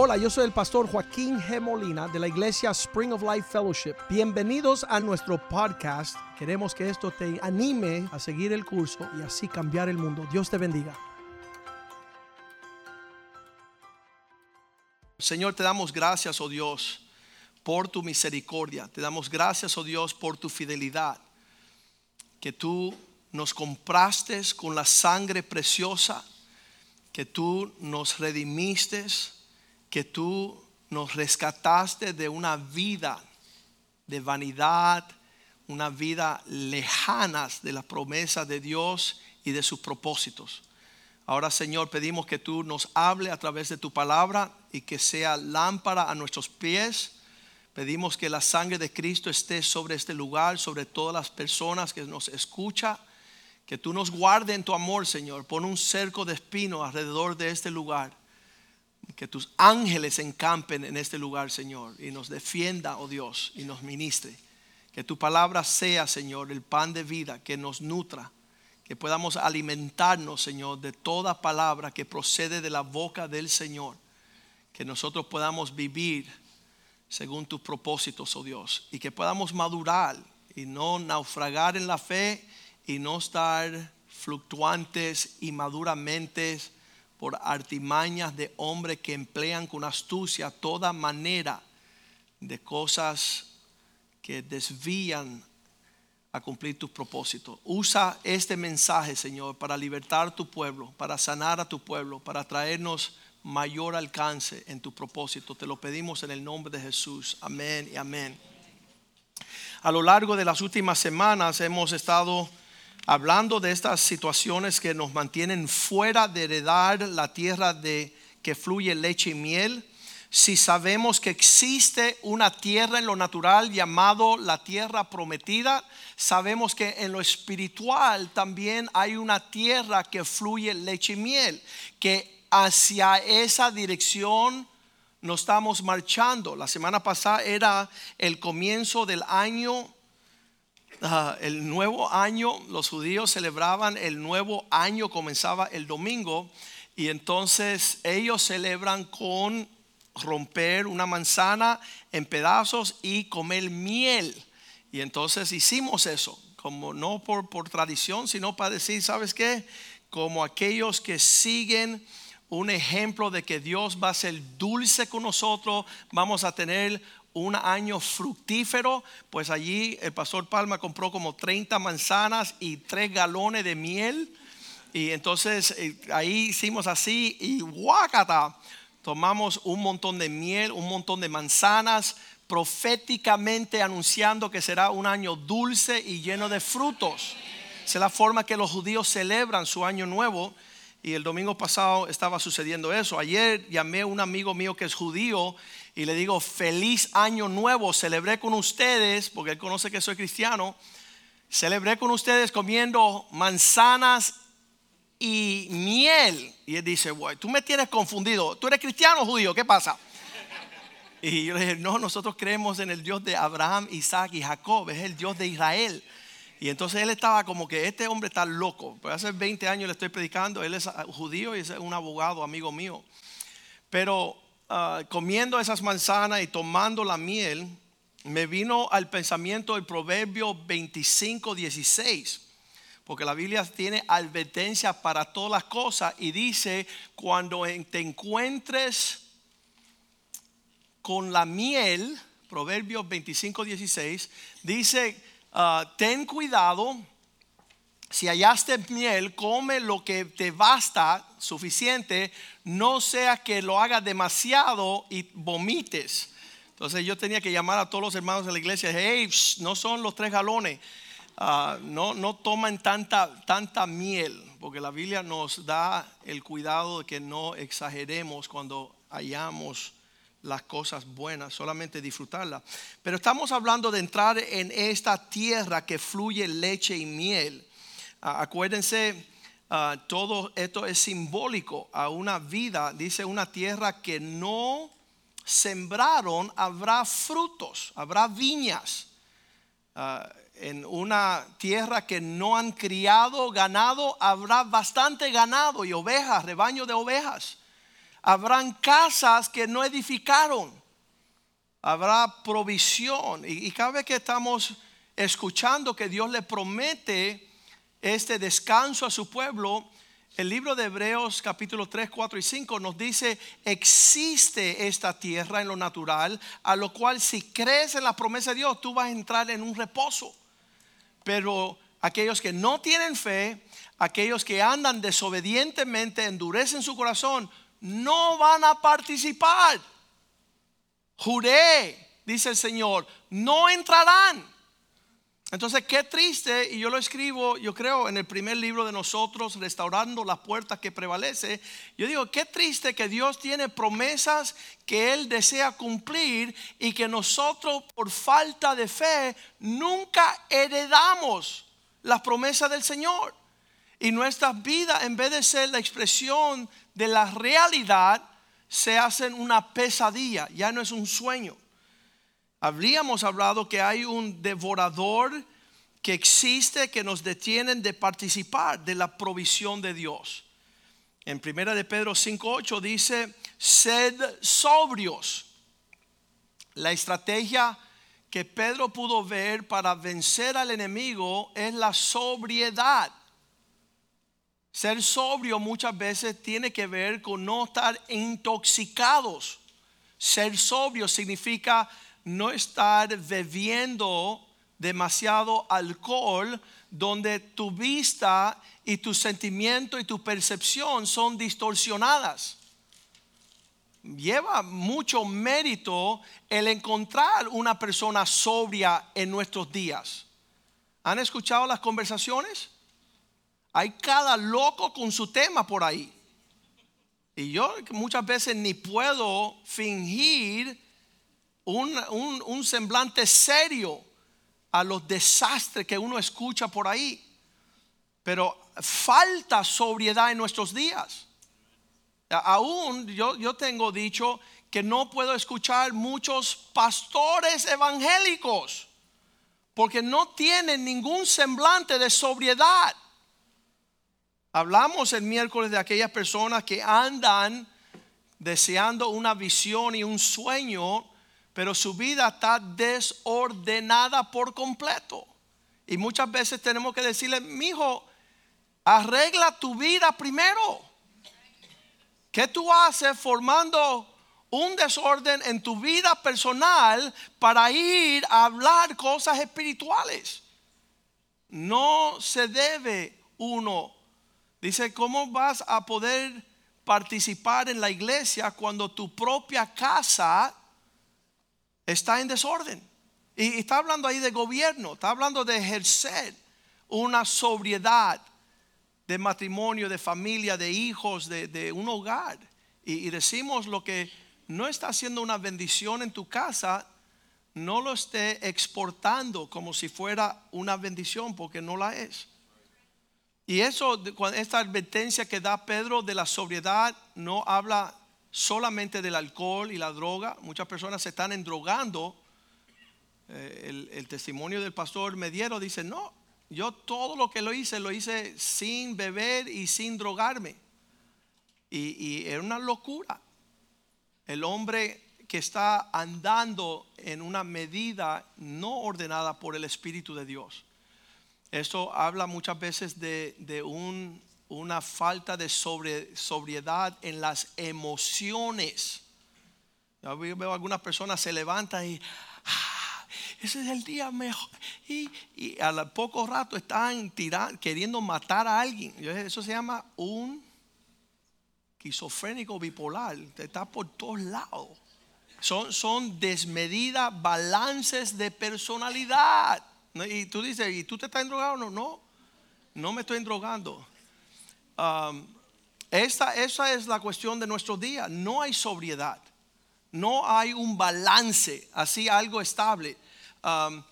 Hola, yo soy el pastor Joaquín G. Molina de la iglesia Spring of Life Fellowship. Bienvenidos a nuestro podcast. Queremos que esto te anime a seguir el curso y así cambiar el mundo. Dios te bendiga. Señor, te damos gracias, oh Dios, por tu misericordia. Te damos gracias, oh Dios, por tu fidelidad. Que tú nos compraste con la sangre preciosa. Que tú nos redimiste. Que tú nos rescataste de una vida de vanidad, una vida lejana de las promesas de Dios y de sus propósitos. Ahora, Señor, pedimos que tú nos hable a través de tu palabra y que sea lámpara a nuestros pies. Pedimos que la sangre de Cristo esté sobre este lugar, sobre todas las personas que nos escuchan. Que tú nos guarde en tu amor, Señor. Pon un cerco de espino alrededor de este lugar. Que tus ángeles encampen en este lugar, Señor, y nos defienda, oh Dios, y nos ministre. Que tu palabra sea, Señor, el pan de vida que nos nutra que podamos alimentarnos, Señor, de toda palabra que procede de la boca del Señor, que nosotros podamos vivir según tus propósitos, oh Dios, y que podamos madurar y no naufragar en la fe y no estar fluctuantes y maduramente por artimañas de hombres que emplean con astucia toda manera de cosas que desvían a cumplir tus propósitos. Usa este mensaje, Señor, para libertar tu pueblo, para sanar a tu pueblo, para traernos mayor alcance en tu propósito. Te lo pedimos en el nombre de Jesús. Amén y amén. A lo largo de las últimas semanas hemos estado hablando de estas situaciones que nos mantienen fuera de heredar la tierra de que fluye leche y miel si sabemos que existe una tierra en lo natural llamado la tierra prometida, sabemos que en lo espiritual también hay una tierra que fluye leche y miel, que hacia esa dirección nos estamos marchando. La semana pasada era el comienzo del año, ah, el nuevo año, los judíos celebraban el nuevo año, comenzaba el domingo, y entonces ellos celebran con romper una manzana en pedazos y comer miel. Y entonces hicimos eso, como no por, por tradición, sino para decir, ¿sabes qué? Como aquellos que siguen un ejemplo de que Dios va a ser dulce con nosotros, vamos a tener un año fructífero, pues allí el pastor Palma compró como 30 manzanas y 3 galones de miel. Y entonces eh, ahí hicimos así y guácata, tomamos un montón de miel, un montón de manzanas, proféticamente anunciando que será un año dulce y lleno de frutos. Esa es la forma que los judíos celebran su año nuevo. Y el domingo pasado estaba sucediendo eso. Ayer llamé a un amigo mío que es judío y le digo, feliz año nuevo, celebré con ustedes, porque él conoce que soy cristiano, celebré con ustedes comiendo manzanas y miel. Y él dice, güey, tú me tienes confundido. ¿Tú eres cristiano o judío? ¿Qué pasa? Y yo le dije, no, nosotros creemos en el Dios de Abraham, Isaac y Jacob, es el Dios de Israel. Y entonces él estaba como que este hombre está loco. Pues hace 20 años le estoy predicando, él es judío y es un abogado, amigo mío. Pero ah, comiendo esas manzanas y tomando la miel, me vino al pensamiento el proverbio 25, 16 porque la Biblia tiene advertencia para todas las cosas y dice, cuando te encuentres con la miel, Proverbios 25, 16, dice, ah, ten cuidado, si hallaste miel, come lo que te basta, suficiente, no sea que lo hagas demasiado y vomites. Entonces yo tenía que llamar a todos los hermanos de la iglesia, hey, no son los tres galones Ah, no, no toman tanta, tanta miel, porque la Biblia nos da el cuidado de que no exageremos cuando hallamos las cosas buenas, solamente disfrutarlas. Pero estamos hablando de entrar en esta tierra que fluye leche y miel. Ah, acuérdense, ah, todo esto es simbólico a una vida, dice una tierra que no sembraron, habrá frutos, habrá viñas en una tierra que no han criado ganado, habrá bastante ganado y ovejas, rebaño de ovejas. Habrán casas que no edificaron. Habrá provisión. Y, y cada vez que estamos escuchando que Dios le promete este descanso a su pueblo, el libro de Hebreos capítulo 3, 4 y 5 nos dice, existe esta tierra en lo natural, a lo cual si crees en la promesa de Dios, tú vas a entrar en un reposo. Pero aquellos que no tienen fe, aquellos que andan desobedientemente, endurecen su corazón, no van a participar. Juré, dice el Señor, no entrarán. Entonces, qué triste, y yo lo escribo, yo creo, en el primer libro de nosotros, Restaurando las Puertas que Prevalece. Yo digo, qué triste que Dios tiene promesas que Él desea cumplir y que nosotros, por falta de fe, nunca heredamos las promesas del Señor. Y nuestras vidas, en vez de ser la expresión de la realidad, se hacen una pesadilla, ya no es un sueño. Habríamos hablado que hay un devorador que existe que nos detienen de participar de la provisión de Dios. En primera de Pedro 5:8 dice, "Sed sobrios." La estrategia que Pedro pudo ver para vencer al enemigo es la sobriedad. Ser sobrio muchas veces tiene que ver con no estar intoxicados. Ser sobrio significa no estar bebiendo demasiado alcohol donde tu vista y tu sentimiento y tu percepción son distorsionadas. Lleva mucho mérito el encontrar una persona sobria en nuestros días. ¿Han escuchado las conversaciones? Hay cada loco con su tema por ahí. Y yo muchas veces ni puedo fingir un, semblante serio a los desastres que uno escucha por ahí. Pero falta sobriedad en nuestros días. Aún yo, yo tengo dicho que no puedo escuchar muchos pastores evangélicos porque no tienen ningún semblante de sobriedad. Hablamos el miércoles de aquellas personas que andan deseando una visión y un sueño pero su vida está desordenada por completo. Y muchas veces tenemos que decirle, mi hijo, arregla tu vida primero. ¿Qué tú haces formando un desorden en tu vida personal para ir a hablar cosas espirituales? No se debe uno. Dice, ¿cómo vas a poder participar en la iglesia cuando tu propia casa está en desorden. Y está hablando ahí de gobierno, está hablando de ejercer una sobriedad de matrimonio, de familia, de hijos, de, un hogar. Y, y, decimos lo que no está haciendo una bendición en tu casa, no lo esté exportando como si fuera una bendición, porque no la es. Y eso, esta advertencia que da Pedro de la sobriedad, no habla solamente del alcohol y la droga. Muchas personas se están endrogando. Eh, el, testimonio del pastor Mediero dice, no, yo todo lo que lo hice, lo hice sin beber y sin drogarme. Y, y era una locura. El hombre que está andando en una medida no ordenada por el Espíritu de Dios. Esto habla muchas veces de, de un una falta de sobriedad en las emociones. Yo veo algunas personas se levantan y ah, ese es el día mejor. Y, y al poco rato están tirando, queriendo matar a alguien. Eso se llama un esquizofrénico bipolar. Está por todos lados. Son, son desmedidas balances de personalidad. Y tú dices, ¿y tú te estás drogando? No, no, no me estoy drogando. Um, esa es la cuestión de nuestro día. No hay sobriedad. No hay un balance, así algo estable. Um,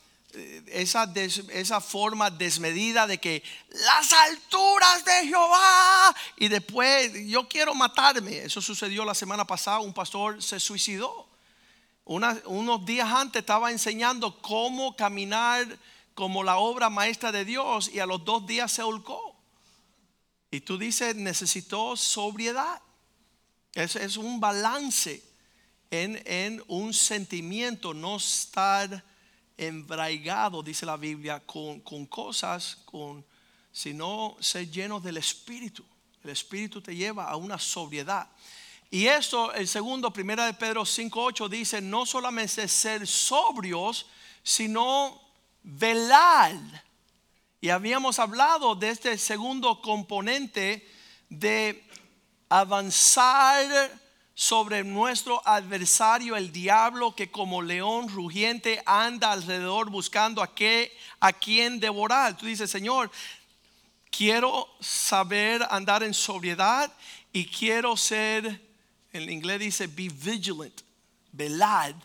esa, esa forma desmedida de que las alturas de Jehová y después yo quiero matarme. Eso sucedió la semana pasada. Un pastor se suicidó. unos días antes estaba enseñando cómo caminar como la obra maestra de Dios y a los dos días se holcó. Y tú dices, necesitó sobriedad. Es, es un balance en, en, un sentimiento, no estar embraigado, dice la Biblia, con, con cosas, con, sino ser lleno del Espíritu. El Espíritu te lleva a una sobriedad. Y esto, el segundo, primera de Pedro 5.8 dice, no solamente ser sobrios, sino velar. Y habíamos hablado de este segundo componente de avanzar sobre nuestro adversario, el diablo, que como león rugiente anda alrededor buscando a, qué, a quien devorar. Tú dices, Señor, quiero saber andar en sobriedad y quiero ser, en inglés dice, be vigilant, velad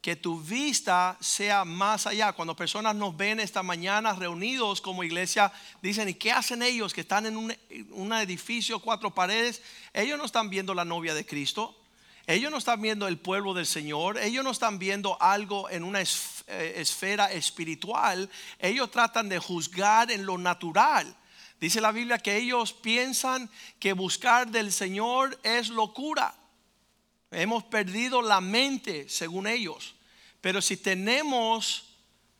que tu vista sea más allá. Cuando personas nos ven esta mañana reunidos como iglesia, dicen, ¿y qué hacen ellos que están en un, edificio, cuatro paredes? Ellos no están viendo la novia de Cristo. Ellos no están viendo el pueblo del Señor. Ellos no están viendo algo en una eh, esfera espiritual. Ellos tratan de juzgar en lo natural. Dice la Biblia que ellos piensan que buscar del Señor es locura. Hemos perdido la mente, según ellos. Pero si tenemos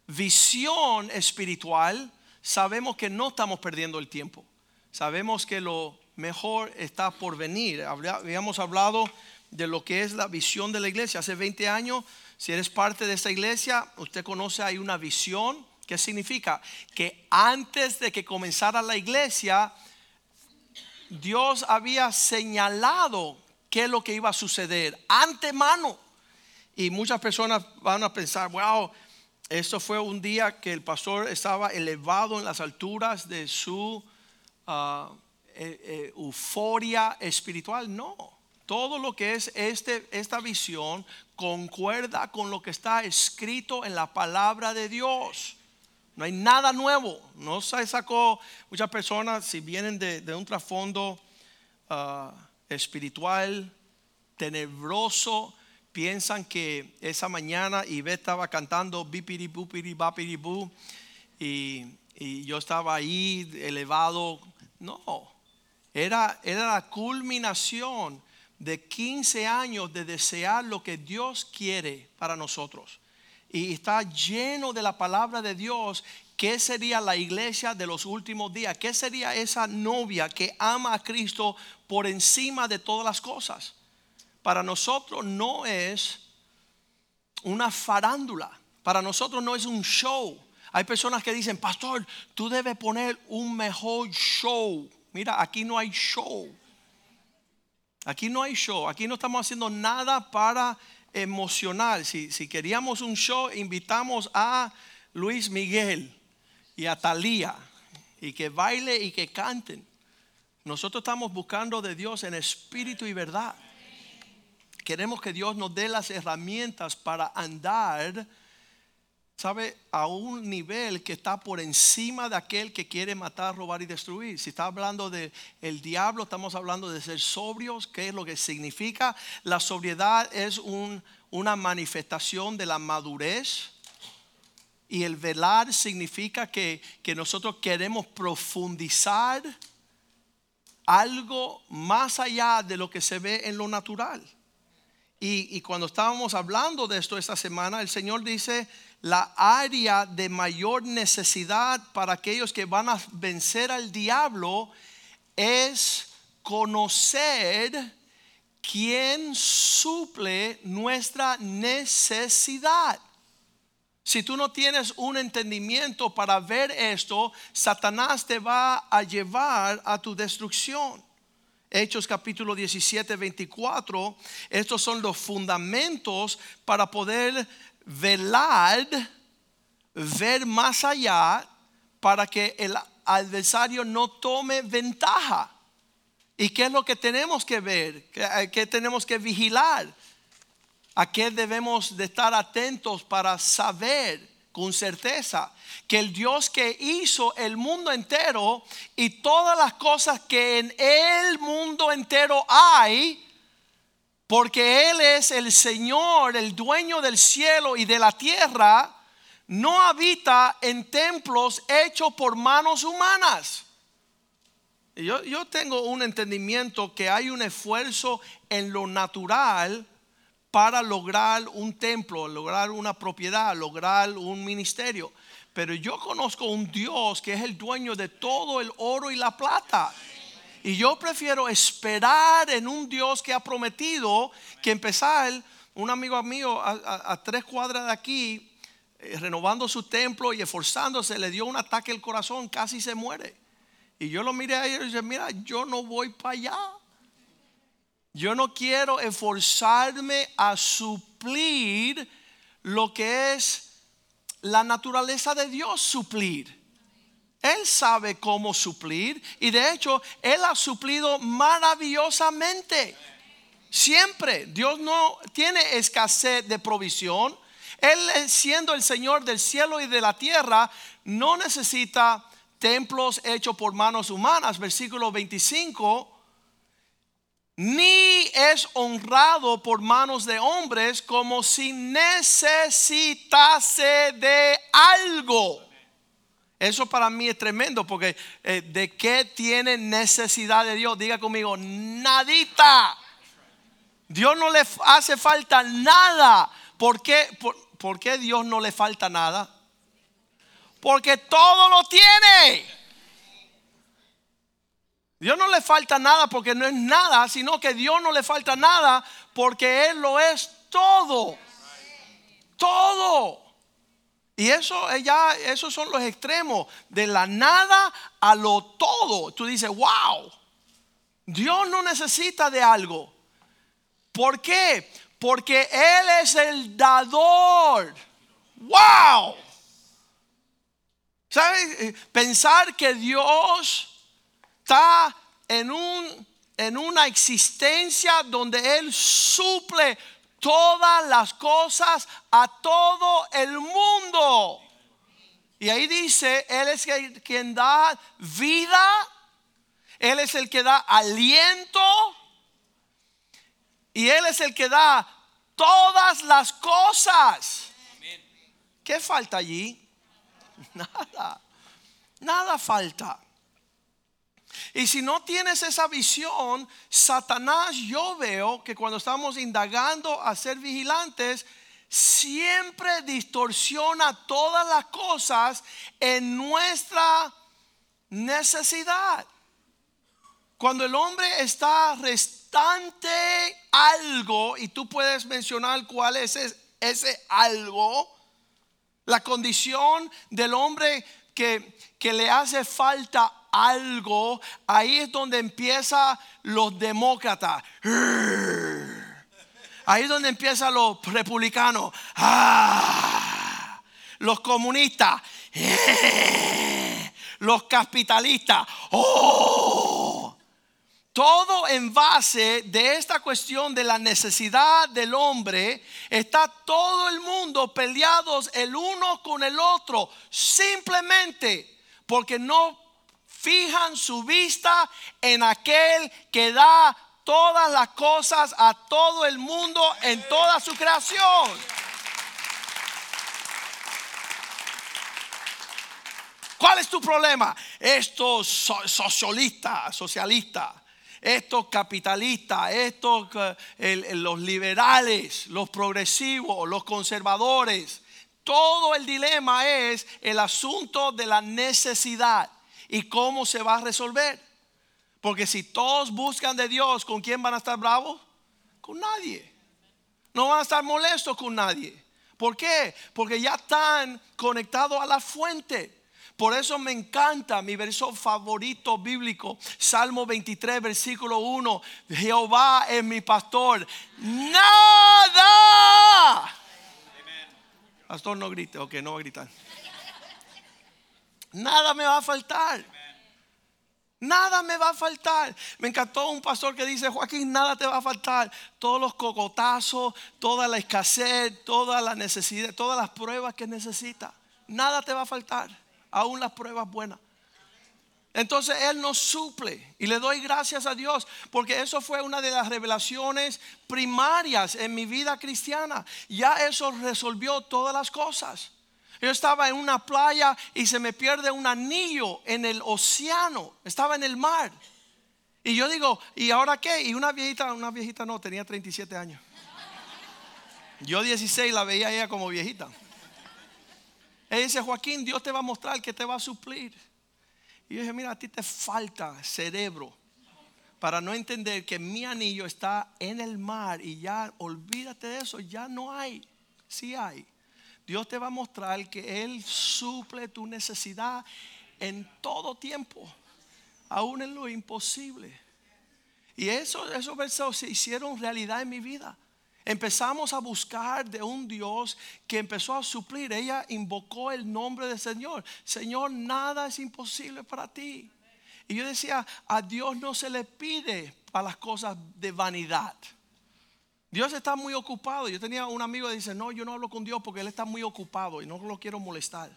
visión espiritual, sabemos que no estamos perdiendo el tiempo. Sabemos que lo mejor está por venir. Habíamos hablado de lo que es la visión de la iglesia. Hace 20 años, si eres parte de esta iglesia, usted conoce, hay una visión. ¿Qué significa? Que antes de que comenzara la iglesia, Dios había señalado qué es lo que iba a suceder antemano. Y muchas personas van a pensar, wow, esto fue un día que el pastor estaba elevado en las alturas de su ah, e, euforia espiritual. No, todo lo que es este, esta visión concuerda con lo que está escrito en la palabra de Dios. No hay nada nuevo. No se sacó muchas personas, si vienen de, un trasfondo uh, espiritual, tenebroso, piensan que esa mañana Ivette estaba cantando bipiri bupiri bapiri bu y, y yo estaba ahí elevado. No, era, era la culminación de 15 años de desear lo que Dios quiere para nosotros. Y está lleno de la palabra de Dios ¿Qué sería la iglesia de los últimos días? ¿Qué sería esa novia que ama a Cristo por encima de todas las cosas? Para nosotros no es una farándula. Para nosotros no es un show. Hay personas que dicen, pastor, tú debes poner un mejor show. Mira, aquí no hay show. Aquí no hay show. Aquí no estamos haciendo nada para emocionar. Si, si queríamos un show, invitamos a Luis Miguel y a Talía y que baile y que canten. Nosotros estamos buscando de Dios en espíritu y verdad. Queremos que Dios nos dé las herramientas para andar, ¿sabe? A un nivel que está por encima de aquel que quiere matar, robar y destruir. Si está hablando del el diablo, estamos hablando de ser sobrios, ¿qué es lo que significa? La sobriedad es un, una manifestación de la madurez y el velar significa que, nosotros queremos profundizar algo más allá de lo que se ve en lo natural. Y, y, cuando estábamos hablando de esto esta semana, el Señor dice, la área de mayor necesidad para aquellos que van a vencer al diablo es conocer quién suple nuestra necesidad. Si tú no tienes un entendimiento para ver esto, Satanás te va a llevar a tu destrucción. Hechos capítulo 17, 24, estos son los fundamentos para poder velar, ver más allá, para que el adversario no tome ventaja. ¿Y qué es lo que tenemos que ver? ¿Qué, tenemos que vigilar? ¿A qué debemos de estar atentos para saber con certeza que el Dios que hizo el mundo entero y todas las cosas que en el mundo entero hay, porque Él es el Señor, el dueño del cielo y de la tierra, no habita en templos hechos por manos humanas. Yo, yo tengo un entendimiento que hay un esfuerzo en lo natural para lograr un templo, lograr una propiedad, lograr un ministerio. Pero yo conozco un Dios que es el dueño de todo el oro y la plata. Y yo prefiero esperar en un Dios que ha prometido que empezar, un amigo mío a, tres cuadras de aquí, eh, renovando su templo y esforzándose, le dio un ataque al corazón, casi se muere. Y yo lo miré a él y dije, mira, yo no voy para allá. Yo no quiero esforzarme a suplir lo que es la naturaleza de Dios suplir. Él sabe cómo suplir y de hecho Él ha suplido maravillosamente. Siempre Dios no tiene escasez de provisión. Él siendo el Señor del cielo y de la tierra, no necesita templos hechos por manos humanas. Versículo 25 ni es honrado por manos de hombres como si necesitase de algo. Eso para mí es tremendo porque eh, de qué tiene necesidad de Dios, diga conmigo, nadita. Dios no le hace falta nada. ¿Por qué, por qué Dios no le falta nada? Porque todo lo tiene. Dios no le falta nada porque no es nada, sino que Dios no le falta nada porque Él lo es todo. Todo. Y eso ya, esos son los extremos, de la nada a lo todo. Tú dices, wow, Dios no necesita de algo. ¿Por qué? Porque Él es el dador. Wow. ¿Sabes? Eh, pensar que Dios está en, un, en una existencia donde Él suple todas las cosas a todo el mundo. Y ahí dice, Él es quien da vida, Él es el que da aliento y Él es el que da todas las cosas. ¿Qué falta allí? Nada, nada falta. Y si no tienes esa visión, Satanás yo veo que cuando estamos indagando a ser vigilantes, siempre distorsiona todas las cosas en nuestra necesidad. Cuando el hombre está restante algo, y tú puedes mencionar cuál es ese algo, la condición del hombre que, que le hace falta algo, ahí es donde empieza los demócratas. Ahí es donde empiezan los republicanos. Ah. Los comunistas. Los capitalistas. Oh. Todo en base de esta cuestión de la necesidad del hombre, está todo el mundo peleados el uno con el otro, simplemente porque no fijan su vista en aquel que da todas las cosas a todo el mundo en toda su creación. ¿Cuál es tu problema? Estos socialistas, socialistas, estos capitalistas, estos eh, los liberales, los progresivos, los conservadores. Todo el dilema es el asunto de la necesidad. ¿Y cómo se va a resolver? Porque si todos buscan de Dios, ¿con quién van a estar bravos? Con nadie. No van a estar molestos con nadie. ¿Por qué? Porque ya están conectados a la fuente. Por eso me encanta mi verso favorito bíblico, Salmo 23, versículo 1. Jehová es mi pastor. Nada. Pastor, no grite. Ok, no va a gritar. Nada me va a faltar. Nada me va a faltar. Me encantó un pastor que dice, Joaquín, nada te va a faltar. Todos los cocotazos, toda la escasez, toda la necesidad, todas las pruebas que necesita. Nada te va a faltar. Aún las pruebas buenas. Entonces Él nos suple y le doy gracias a Dios porque eso fue una de las revelaciones primarias en mi vida cristiana. Ya eso resolvió todas las cosas. Yo estaba en una playa y se me pierde un anillo en el océano. Estaba en el mar. Y yo digo, ¿y ahora qué? Y una viejita, una viejita no, tenía 37 años. Yo 16 la veía ella como viejita. Ella dice, Joaquín, Dios te va a mostrar que te va a suplir. Y yo dije, mira, a ti te falta cerebro para no entender que mi anillo está en el mar y ya olvídate de eso, ya no hay, sí hay. Dios te va a mostrar que Él suple tu necesidad en todo tiempo, aún en lo imposible. Y eso, esos versos se hicieron realidad en mi vida. Empezamos a buscar de un Dios que empezó a suplir. Ella invocó el nombre del Señor. Señor, nada es imposible para ti. Y yo decía, a Dios no se le pide para las cosas de vanidad. Dios está muy ocupado. Yo tenía un amigo que dice, no, yo no hablo con Dios porque Él está muy ocupado y no lo quiero molestar.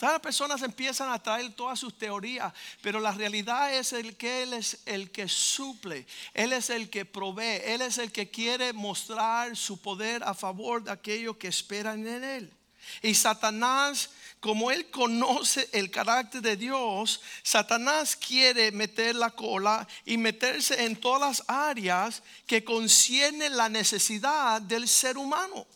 Las personas empiezan a traer todas sus teorías, pero la realidad es el que Él es el que suple, Él es el que provee, Él es el que quiere mostrar su poder a favor de aquellos que esperan en Él. Y Satanás, como él conoce el carácter de Dios, Satanás quiere meter la cola y meterse en todas las áreas que conciernen la necesidad del ser humano.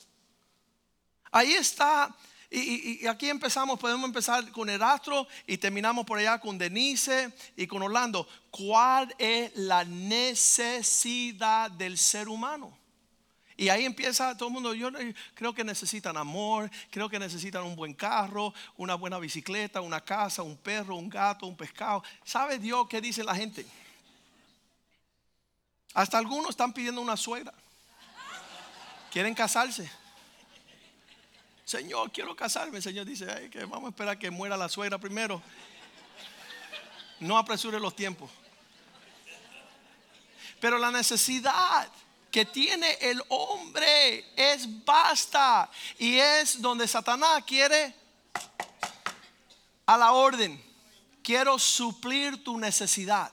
Ahí está y, aquí empezamos, podemos empezar con Erastro y terminamos por allá con Denise y con Orlando. ¿Cuál es la necesidad del ser humano? Y ahí empieza todo el mundo, yo creo que necesitan amor, creo que necesitan un buen carro, una buena bicicleta, una casa, un perro, un gato, un pescado. ¿Sabe Dios qué dice la gente? Hasta algunos están pidiendo una suegra. Quieren casarse. Señor, quiero casarme. El Señor dice, que vamos a esperar que muera la suegra primero. No apresure los tiempos. Pero la necesidad que tiene el hombre es basta. Y es donde Satanás quiere a la orden. Quiero suplir tu necesidad.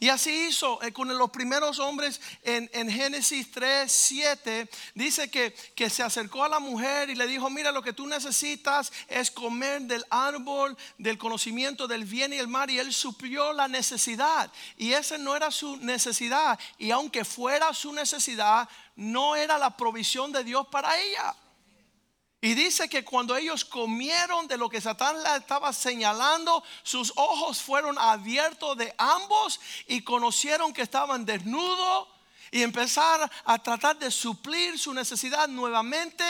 Y así hizo eh, con los primeros hombres en, Génesis 3, 7. Dice que, que, se acercó a la mujer y le dijo, mira, lo que tú necesitas es comer del árbol del conocimiento del bien y el mal. Y él suplió la necesidad. Y esa no era su necesidad. Y aunque fuera su necesidad, no era la provisión de Dios para ella. Y dice que cuando ellos comieron de lo que Satán le estaba señalando, sus ojos fueron abiertos de ambos y conocieron que estaban desnudos y empezaron a tratar de suplir su necesidad nuevamente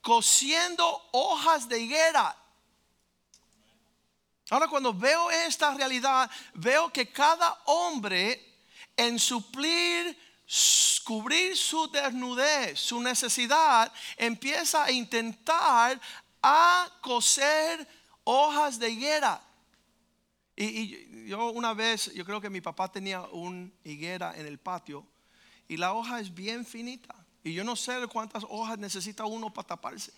cosiendo hojas de higuera. Ahora cuando veo esta realidad, veo que cada hombre en suplir cubrir su desnudez, su necesidad, empieza a intentar a coser hojas de higuera. Y, yo una vez, yo creo que mi papá tenía una higuera en el patio y la hoja es bien finita. Y yo no sé cuántas hojas necesita uno para taparse.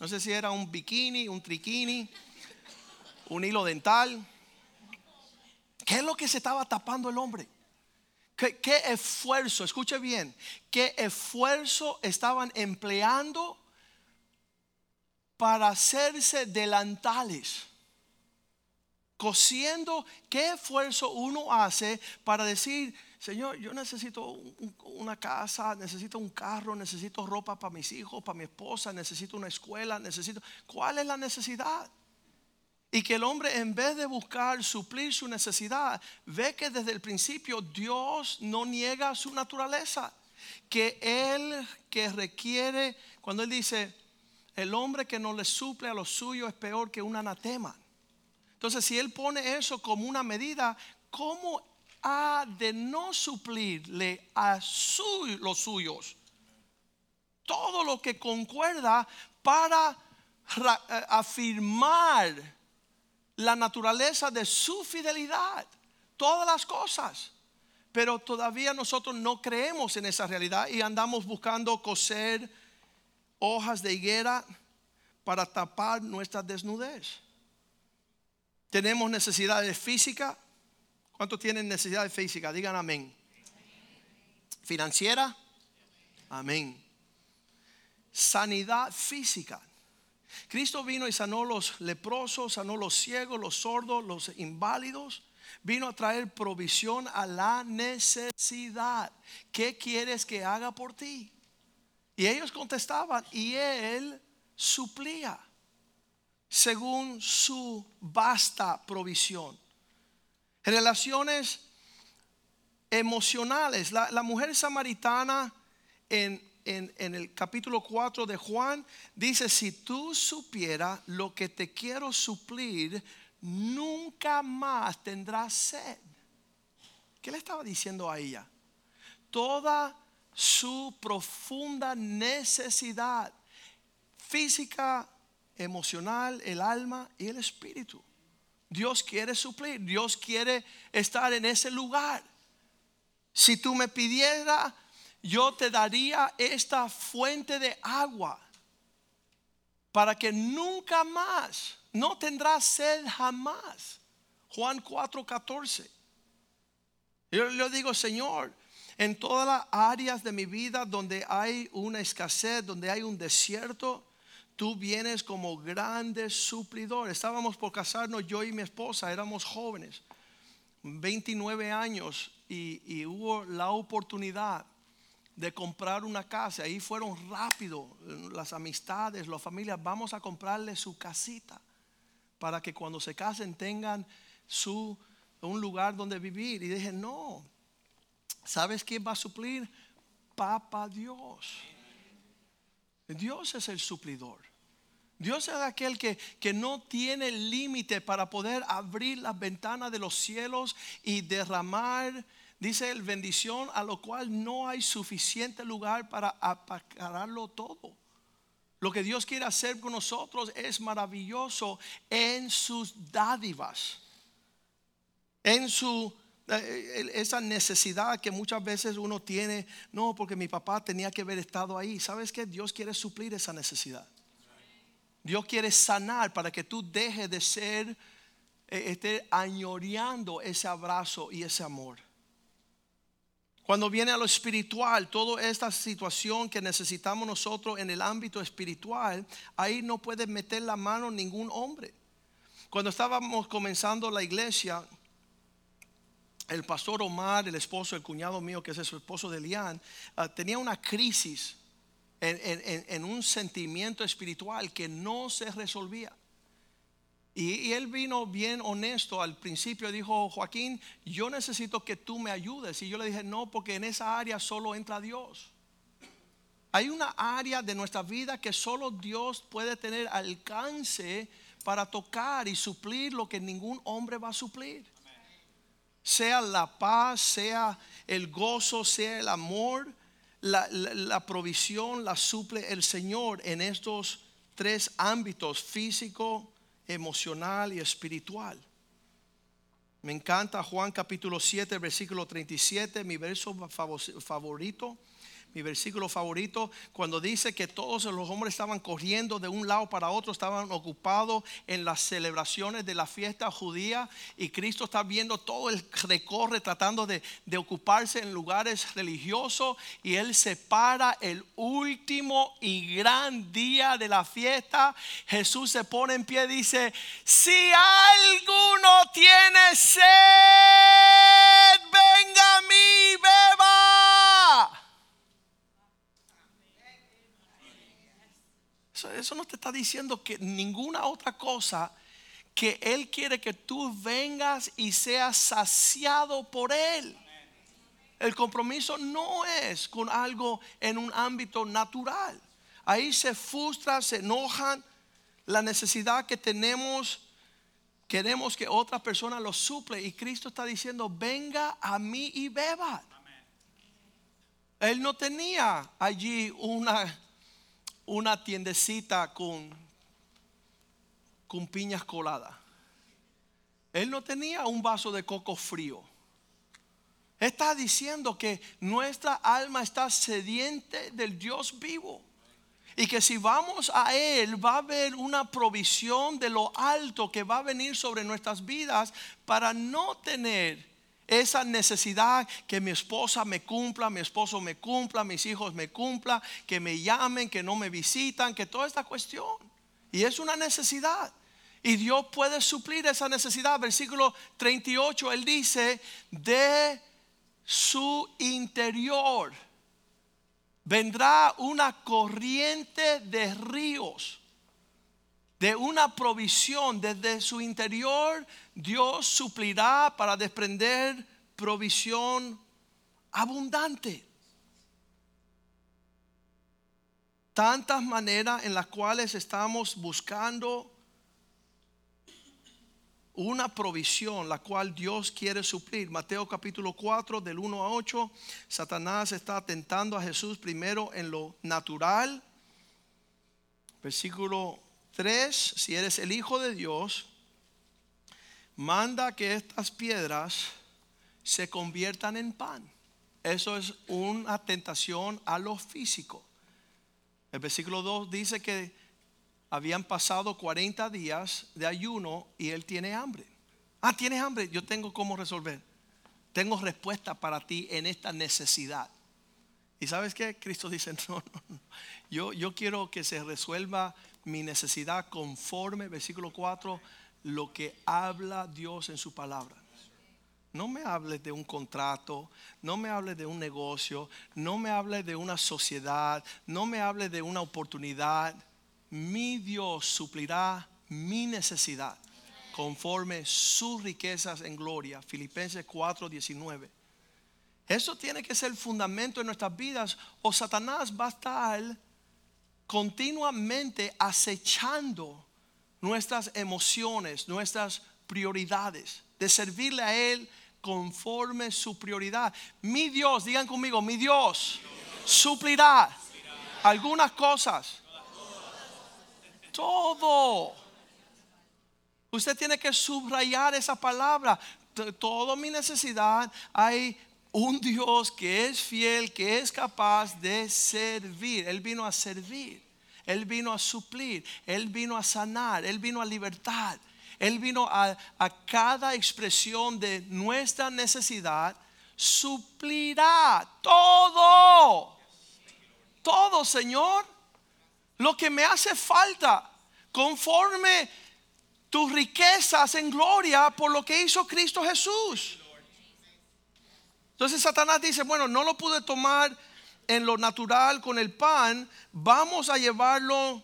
No sé si era un bikini, un triquini, un hilo dental. ¿Qué es lo que se estaba tapando el hombre? ¿Qué, esfuerzo, escuche bien, qué esfuerzo estaban empleando para hacerse delantales? Cosiendo, ¿qué esfuerzo uno hace para decir, Señor, yo necesito una casa, necesito un carro, necesito ropa para mis hijos, para mi esposa, necesito una escuela, necesito... ¿Cuál es la necesidad? Y que el hombre en vez de buscar suplir su necesidad, ve que desde el principio Dios no niega su naturaleza. Que Él que requiere, cuando Él dice, el hombre que no le suple a lo suyo es peor que un anatema. Entonces, si Él pone eso como una medida, ¿cómo ha de no suplirle a los suyos? Todo lo que concuerda para eh, afirmar la naturaleza de su fidelidad, todas las cosas. Pero todavía nosotros no creemos en esa realidad y andamos buscando coser hojas de higuera para tapar nuestra desnudez. Tenemos necesidades físicas. ¿Cuántos tienen necesidades físicas? Digan amén. Financiera. Amén. Sanidad física. Cristo vino y sanó los leprosos, sanó los ciegos, los sordos, los inválidos. vino a traer provisión a la necesidad. ¿Qué quieres que haga por ti? Y ellos contestaban y él suplía según su vasta provisión. Relaciones emocionales. La, mujer samaritana en, en, el capítulo 4 de Juan dice, si tú supieras lo que te quiero suplir, nunca más tendrás sed. ¿Qué le estaba diciendo a ella? Toda su profunda necesidad física, emocional, el alma y el espíritu. Dios quiere suplir, Dios quiere estar en ese lugar. Si tú me pidieras, yo te daría esta fuente de agua para que nunca más, no tendrás sed jamás. Juan 4:14. Yo le digo, Señor, en todas las áreas de mi vida donde hay una escasez, donde hay un desierto, tú vienes como grande suplidor. Estábamos por casarnos, yo y mi esposa, éramos jóvenes, 29 años, y, hubo la oportunidad de comprar una casa. Ahí fueron rápido las amistades, las familias, vamos a comprarle su casita para que cuando se casen tengan su un lugar donde vivir. Y dije, no, ¿sabes quién va a suplir? Papa Dios. Dios es el suplidor. Dios es aquel que, que no tiene límite para poder abrir las ventanas de los cielos y derramar, dice el bendición, a lo cual no hay suficiente lugar para apacarlo todo. Lo que Dios quiere hacer con nosotros es maravilloso en sus dádivas, en su eh, esa necesidad que muchas veces uno tiene, no, porque mi papá tenía que haber estado ahí. ¿Sabes que Dios quiere suplir esa necesidad? Dios quiere sanar para que tú dejes de ser, eh, esté añoreando ese abrazo y ese amor. Cuando viene a lo espiritual, toda esta situación que necesitamos nosotros en el ámbito espiritual, ahí no puede meter la mano ningún hombre. Cuando estábamos comenzando la iglesia, el pastor Omar, el esposo, el cuñado mío, que es el esposo de Lian, ah, tenía una crisis en, un sentimiento espiritual que no se resolvía. Y, él vino bien honesto al principio, dijo, Joaquín, yo necesito que tú me ayudes. Y yo le dije, no, porque en esa área solo entra Dios. Hay una área de nuestra vida que solo Dios puede tener alcance para tocar y suplir lo que ningún hombre va a suplir. Sea la paz, sea el gozo, sea el amor, la, provisión la suple el Señor en estos tres ámbitos, físico, emocional y espiritual. Me encanta Juan capítulo 7, versículo 37, mi verso favorito mi versículo favorito, cuando dice que todos los hombres estaban corriendo de un lado para otro, estaban ocupados en las celebraciones de la fiesta judía y Cristo está viendo todo el recorre tratando de, de ocuparse en lugares religiosos y Él se para el último y gran día de la fiesta. Jesús se pone en pie y dice, si alguno tiene sed, venga a mí, beba. Eso, no te está diciendo que ninguna otra cosa que Él quiere que tú vengas y seas saciado por Él. El compromiso no es con algo en un ámbito natural. Ahí se frustra, se enojan. La necesidad que tenemos, queremos que otra persona lo suple. Y Cristo está diciendo, venga a mí y beba. Él no tenía allí una una tiendecita con, con piñas coladas. Él no tenía un vaso de coco frío. Está diciendo que nuestra alma está sediente del Dios vivo. Y que si vamos a Él va a haber una provisión de lo alto que va a venir sobre nuestras vidas para no tener esa necesidad que mi esposa me cumpla, mi esposo me cumpla, mis hijos me cumpla, que me llamen, que no me visitan, que toda esta cuestión. Y es una necesidad. Y Dios puede suplir esa necesidad. Versículo 38, Él dice, de su interior vendrá una corriente de ríos, de una provisión. Desde su interior Dios suplirá para desprender provisión abundante. Tantas maneras en las cuales estamos buscando una provisión la cual Dios quiere suplir. Mateo capítulo 4 del 1 a 8, Satanás está tentando a Jesús primero en lo natural. Versículo 3, si eres el Hijo de Dios, manda que estas piedras se conviertan en pan. Eso es una tentación a lo físico. El versículo 2 dice que habían pasado 40 días de ayuno y él tiene hambre. Ah, tienes hambre, yo tengo cómo resolver. Tengo respuesta para ti en esta necesidad. Y sabes qué? Cristo dice, no, no, no. Yo, yo quiero que se resuelva mi necesidad conforme, versículo 4, lo que habla Dios en su palabra. No me hables de un contrato, no me hables de un negocio, no me hables de una sociedad, no me hables de una oportunidad mi Dios suplirá mi necesidad conforme sus riquezas en gloria. Filipenses 4:19. Eso tiene que ser el fundamento de nuestras vidas o Satanás va a estar continuamente acechando nuestras emociones, nuestras prioridades, de servirle a Él conforme su prioridad. Mi Dios, digan conmigo, mi Dios suplirá algunas cosas todo. Usted tiene que subrayar esa palabra. Toda mi necesidad hay un Dios que es fiel, que es capaz de servir. Él vino a servir. Él vino a suplir. Él vino a sanar. Él vino a libertad. Él vino a, a cada expresión de nuestra necesidad. Suplirá todo. Todo, Señor lo que me hace falta conforme tus riquezas en gloria por lo que hizo Cristo Jesús. Entonces Satanás dice, bueno, no lo pude tomar en lo natural con el pan, vamos a llevarlo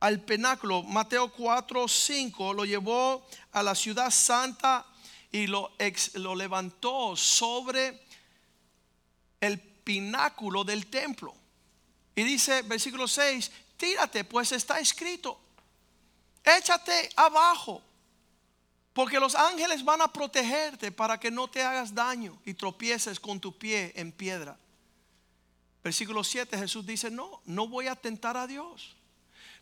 al penáculo. Mateo 4, 5 lo llevó a la ciudad santa y lo, lo levantó sobre el pináculo del templo. Y dice, versículo 6, tírate, pues está escrito, échate abajo, porque los ángeles van a protegerte para que no te hagas daño y tropieces con tu pie en piedra. Versículo 7, Jesús dice, no, no voy a tentar a Dios.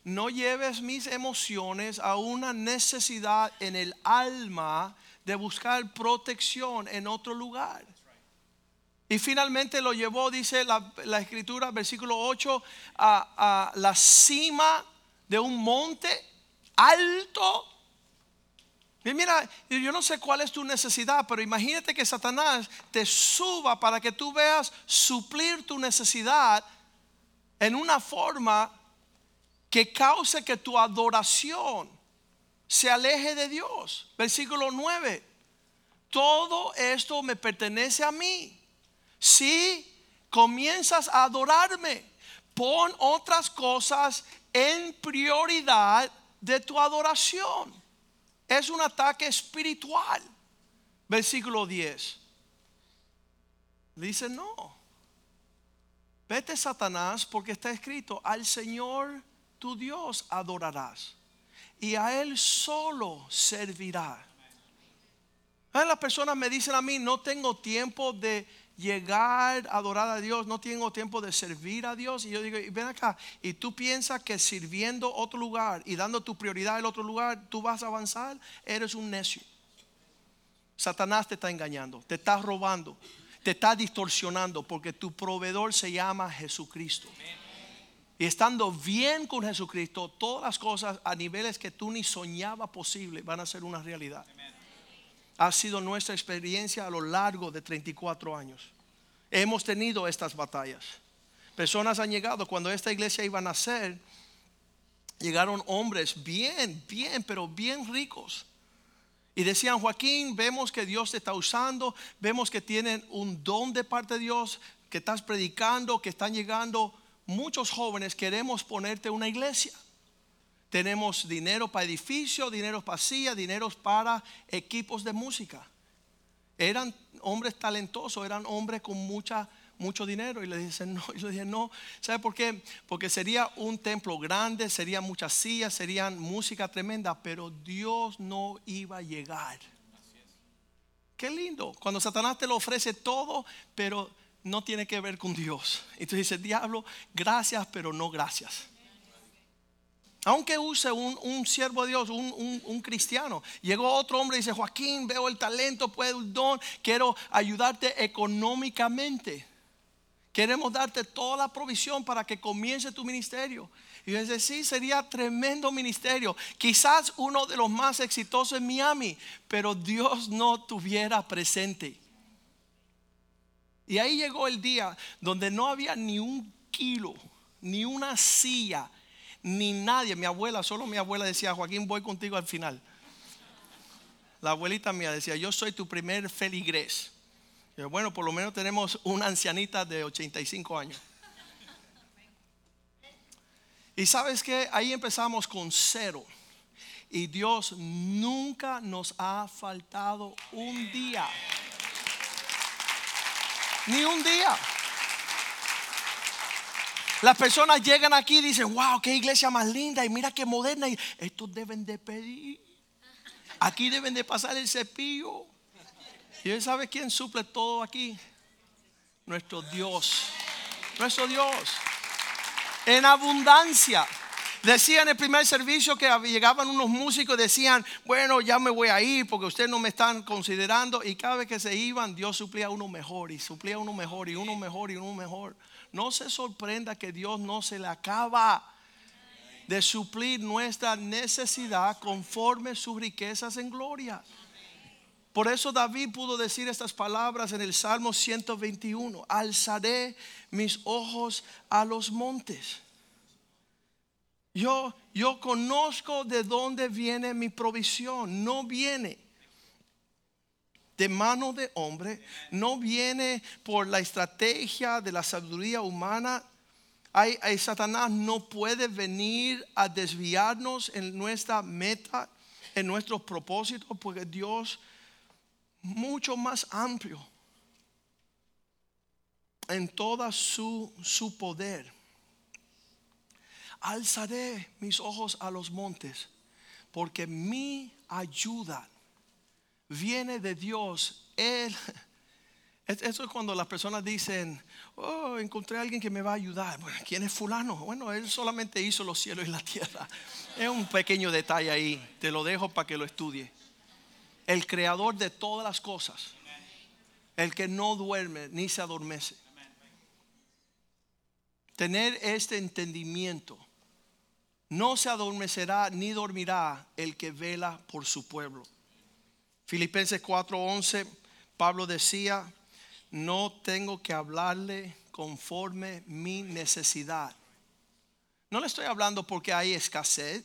No lleves mis emociones a una necesidad en el alma de buscar protección en otro lugar. Y finalmente lo llevó, dice la, escritura, versículo 8, a, a la cima de un monte alto. Mira, yo no sé cuál es tu necesidad, pero imagínate que Satanás te suba para que tú veas suplir tu necesidad en una forma que cause que tu adoración se aleje de Dios. Versículo 9. Todo esto me pertenece a mí si comienzas a adorarme, pon otras cosas en prioridad de tu adoración. Es un ataque espiritual. Versículo 10. Dice, no. Vete Satanás porque está escrito, al Señor tu Dios adorarás y a Él solo servirá. Las personas me dicen a mí, no tengo tiempo de llegar a adorar a Dios, no tengo tiempo de servir a Dios. Y yo digo, ven acá, y tú piensas que sirviendo otro lugar y dando tu prioridad al otro lugar, tú vas a avanzar, eres un necio. Satanás te está engañando, te está robando, te está distorsionando porque tu proveedor se llama Jesucristo. Y estando bien con Jesucristo, todas las cosas a niveles que tú ni soñaba posible van a ser una realidad ha sido nuestra experiencia a lo largo de 34 años. Hemos tenido estas batallas. Personas han llegado cuando esta iglesia iba a nacer. llegaron hombres bien, bien, pero bien ricos. Y decían, Joaquín, vemos que Dios te está usando, vemos que tienen un don de parte de Dios, que estás predicando, que están llegando muchos jóvenes, queremos ponerte una iglesia. Tenemos dinero para edificio, dinero para silla, dinero para equipos de música. Eran hombres talentosos, eran hombres con mucha mucho dinero. Y le dicen, no, y le dije, no, ¿sabe por qué? Porque sería un templo grande, serían muchas sillas, serían música tremenda, pero Dios no iba a llegar. Qué lindo, cuando Satanás te lo ofrece todo, pero no tiene que ver con Dios. Y tú dices, diablo, gracias, pero no gracias. Aunque use un, siervo de Dios, un, cristiano. Llegó otro hombre y dice, Joaquín, veo el talento, puedo el don, quiero ayudarte económicamente. Queremos darte toda la provisión para que comience tu ministerio. Y yo sí, sería tremendo ministerio. Quizás uno de los más exitosos en Miami, pero Dios no tuviera presente. Y ahí llegó el día donde no había ni un kilo, ni una silla, ni nadie. Mi abuela, solo mi abuela decía, Joaquín, voy contigo al final. La abuelita mía decía, yo soy tu primer feligrés. Bueno, por lo menos tenemos una ancianita de 85 años. Y sabes que ahí empezamos con cero. Y Dios nunca nos ha faltado un día. Ni un día. Las personas llegan aquí y dicen, wow, qué iglesia más linda y mira qué moderna. Y estos deben de pedir. Aquí deben de pasar el cepillo. ¿Y él sabe quién suple todo aquí? Nuestro Dios. Nuestro Dios. En abundancia. Decía en el primer servicio que llegaban unos músicos y decían, bueno, ya me voy a ir porque ustedes no me están considerando. Y cada vez que se iban, Dios suplía uno mejor y suplía uno mejor y uno mejor y uno mejor. No se sorprenda que Dios no se le acaba de suplir nuestra necesidad conforme sus riquezas en gloria. Por eso David pudo decir estas palabras en el Salmo 121. Alzaré mis ojos a los montes. Yo, yo conozco de dónde viene mi provisión. No viene de mano de hombre, no viene por la estrategia de la sabiduría humana. Satanás no puede venir a desviarnos en nuestra meta, en nuestros propósitos, porque Dios mucho más amplio en toda su, su poder. Alzaré mis ojos a los montes, porque mi ayuda viene de Dios. Él, eso es cuando las personas dicen, oh, encontré a alguien que me va a ayudar. Bueno, ¿quién es fulano? Bueno, él solamente hizo los cielos y la tierra. Es un pequeño detalle ahí, te lo dejo para que lo estudie el creador de todas las cosas, el que no duerme ni se adormece. Tener este entendimiento, no se adormecerá ni dormirá el que vela por su pueblo. Filipenses 4:11, Pablo decía, no tengo que hablarle conforme mi necesidad. No le estoy hablando porque hay escasez,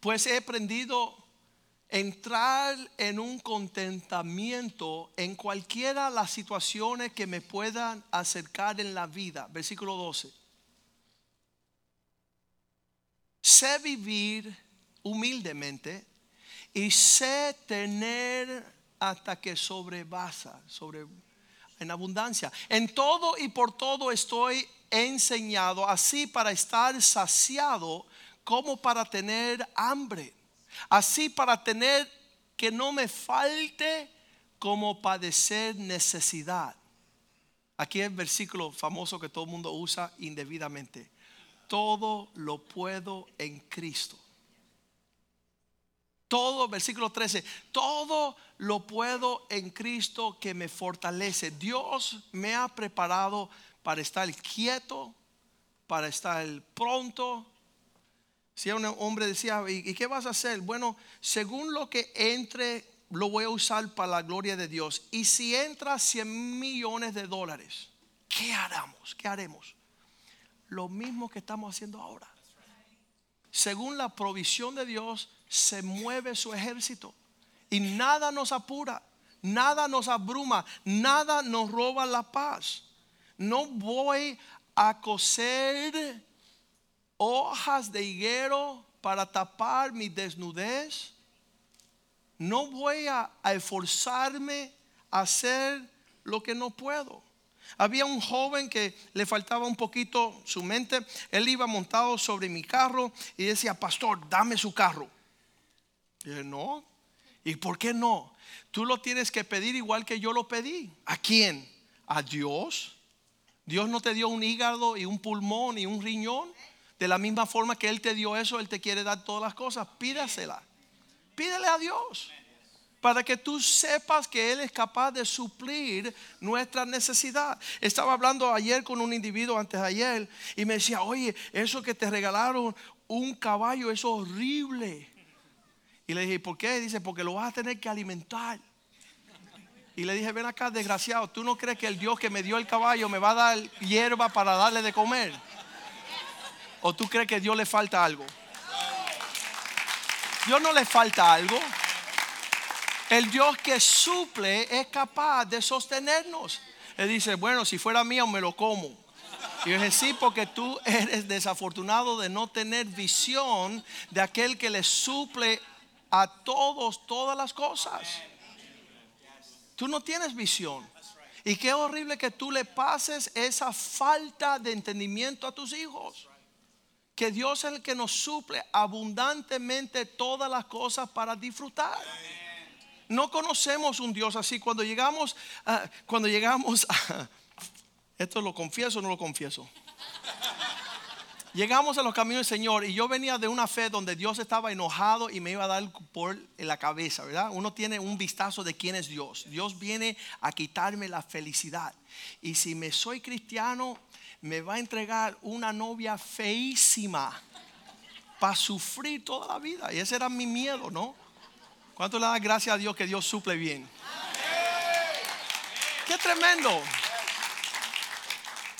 pues he aprendido entrar en un contentamiento en cualquiera de las situaciones que me puedan acercar en la vida. Versículo 12. Sé vivir humildemente y sé tener hasta que sobrevasa, sobre en abundancia. En todo y por todo estoy enseñado, así para estar saciado como para tener hambre Así para tener que no me falte como padecer necesidad. Aquí el versículo famoso que todo el mundo usa indebidamente. Todo lo puedo en Cristo. Todo, versículo 13, todo lo puedo en Cristo que me fortalece. Dios me ha preparado para estar quieto, para estar pronto, si un hombre decía, ¿y qué vas a hacer? Bueno, según lo que entre, lo voy a usar para la gloria de Dios. Y si entra 100 millones de dólares, ¿qué haremos? ¿Qué haremos? Lo mismo que estamos haciendo ahora. según la provisión de Dios, se mueve su ejército. Y nada nos apura, nada nos abruma, nada nos roba la paz. No voy a coser hojas de higuero para tapar mi desnudez. No voy a, esforzarme a hacer lo que no puedo. Había un joven que le faltaba un poquito su mente. Él iba montado sobre mi carro y decía, pastor, dame su carro. Dije, no. ¿Y por qué no? Tú lo tienes que pedir igual que yo lo pedí. ¿A quién? ¿A Dios? Dios no te dio un hígado y un pulmón y un riñón. De la misma forma que Él te dio eso, Él te quiere dar todas las cosas. Pídasela. Pídele a Dios para que tú sepas que Él es capaz de suplir nuestra necesidad. Estaba hablando ayer con un individuo antes de ayer y me decía, oye, eso que te regalaron un caballo es horrible. Y le dije, ¿por qué? Dice, porque lo vas a tener que alimentar. Y le dije, ven acá, desgraciado, ¿tú no crees que el Dios que me dio el caballo me va a dar hierba para darle de comer? ¿O tú crees que Dios le falta algo? Dios no le falta algo. El Dios que suple es capaz de sostenernos. Él dice, bueno, si fuera mío me lo como. Y yo dije, sí, porque tú eres desafortunado de no tener visión de aquel que le suple a todos todas las cosas. Tú no tienes visión. Y qué horrible que tú le pases esa falta de entendimiento a tus hijos. Que Dios es el que nos suple abundantemente todas las cosas para disfrutar. No conocemos un Dios así. Cuando llegamos, cuando llegamos a, esto lo confieso o no lo confieso. Llegamos a los caminos del Señor y yo venía de una fe donde Dios estaba enojado y me iba a dar por la cabeza, ¿verdad? Uno tiene un vistazo de quién es Dios. Dios viene a quitarme la felicidad. Y si me soy cristiano, me va a entregar una novia feísima para sufrir toda la vida. Y ese era mi miedo, ¿no? ¿Cuánto le da gracias a Dios que Dios suple bien? Qué tremendo.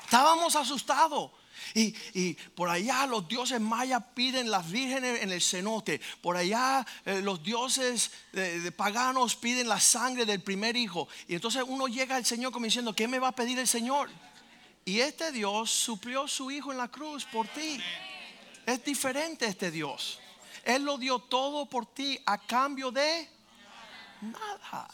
Estábamos asustados. Y, por allá los dioses mayas piden las vírgenes en el cenote. Por allá eh, los dioses de, paganos piden la sangre del primer hijo. Y entonces uno llega al Señor como diciendo, ¿qué me va a pedir el Señor? Y este Dios suplió su hijo en la cruz por ti. Es diferente este Dios. Él lo dio todo por ti a cambio de nada.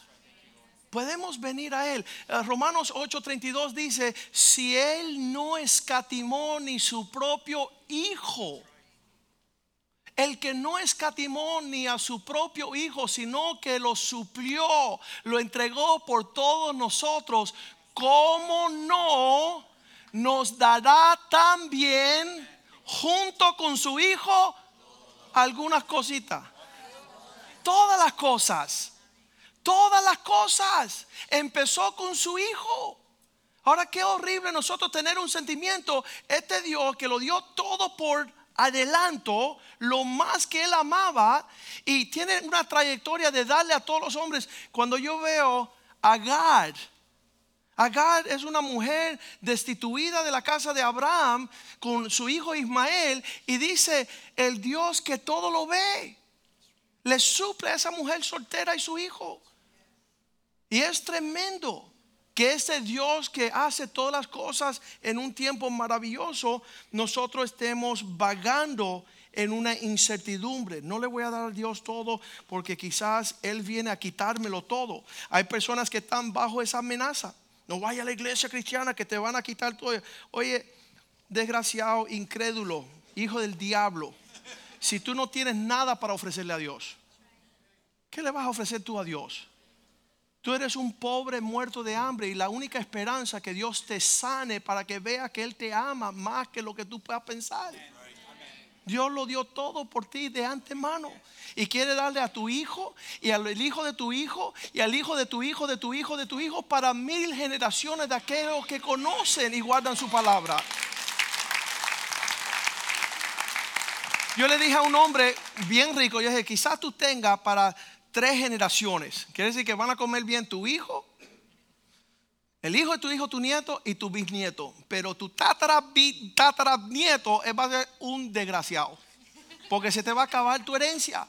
Podemos venir a Él. Eh, Romanos 8:32 dice, si Él no escatimó ni su propio Hijo, el que no escatimó ni a su propio Hijo, sino que lo suplió, lo entregó por todos nosotros, ¿cómo no nos dará también junto con su Hijo algunas cositas. Todas las cosas. Todas las cosas. Empezó con su hijo. Ahora qué horrible nosotros tener un sentimiento. Este Dios que lo dio todo por adelanto, lo más que él amaba y tiene una trayectoria de darle a todos los hombres. Cuando yo veo a Agar Agar es una mujer destituida de la casa de Abraham con su hijo Ismael y dice, el Dios que todo lo ve, le suple a esa mujer soltera y su hijo. Y es tremendo que ese Dios que hace todas las cosas en un tiempo maravilloso, nosotros estemos vagando en una incertidumbre. No le voy a dar a Dios todo porque quizás Él viene a quitármelo todo. Hay personas que están bajo esa amenaza. No vaya a la iglesia cristiana que te van a quitar todo. Oye, desgraciado, incrédulo, hijo del diablo. Si tú no tienes nada para ofrecerle a Dios, ¿qué le vas a ofrecer tú a Dios? Tú eres un pobre muerto de hambre y la única esperanza que Dios te sane para que vea que Él te ama más que lo que tú puedas pensar. Dios lo dio todo por ti de antemano. Y quiere darle a tu hijo y al hijo de tu hijo y al hijo de tu hijo, de tu hijo, de tu hijo para mil generaciones de aquellos que conocen y guardan su palabra. Yo le dije a un hombre bien rico, yo dije, quizás tú tengas para tres generaciones. Quiere decir que van a comer bien tu hijo, el hijo de tu hijo, tu nieto y tu bisnieto. Pero tu tatara, tatara va a ser un desgraciado porque se te va a acabar tu herencia.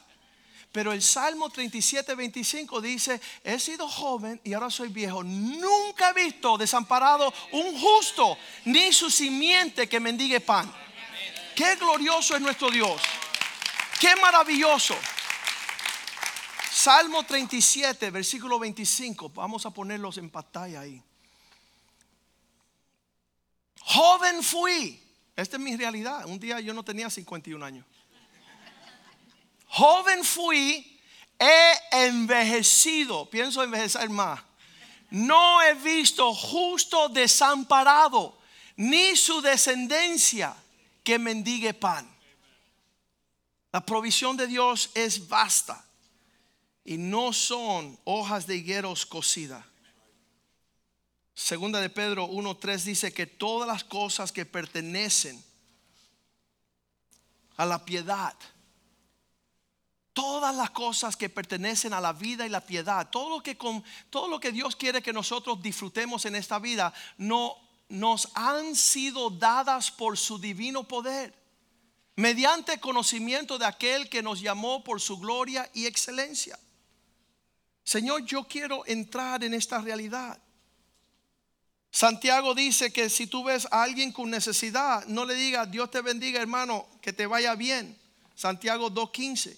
Pero el Salmo 37, 25 dice, he sido joven y ahora soy viejo. Nunca he visto desamparado un justo, ni su simiente que mendigue pan. Qué glorioso es nuestro Dios. Qué maravilloso. Salmo 37, versículo 25. Vamos a ponerlos en pantalla ahí. Joven fui. Esta es mi realidad. Un día yo no tenía 51 años. Joven fui, he envejecido. Pienso envejecer más. No he visto justo desamparado, ni su descendencia que mendigue pan. La provisión de Dios es vasta y no son hojas de higueros cocidas. Segunda de Pedro 1.3 dice que todas las cosas que pertenecen a la piedad, todas las cosas que pertenecen a la vida y la piedad, todo lo que, con, todo lo que Dios quiere que nosotros disfrutemos en esta vida, no, nos han sido dadas por su divino poder, mediante conocimiento de aquel que nos llamó por su gloria y excelencia. Señor, yo quiero entrar en esta realidad. Santiago dice que si tú ves a alguien con necesidad, no le digas, Dios te bendiga hermano, que te vaya bien. Santiago 2.15.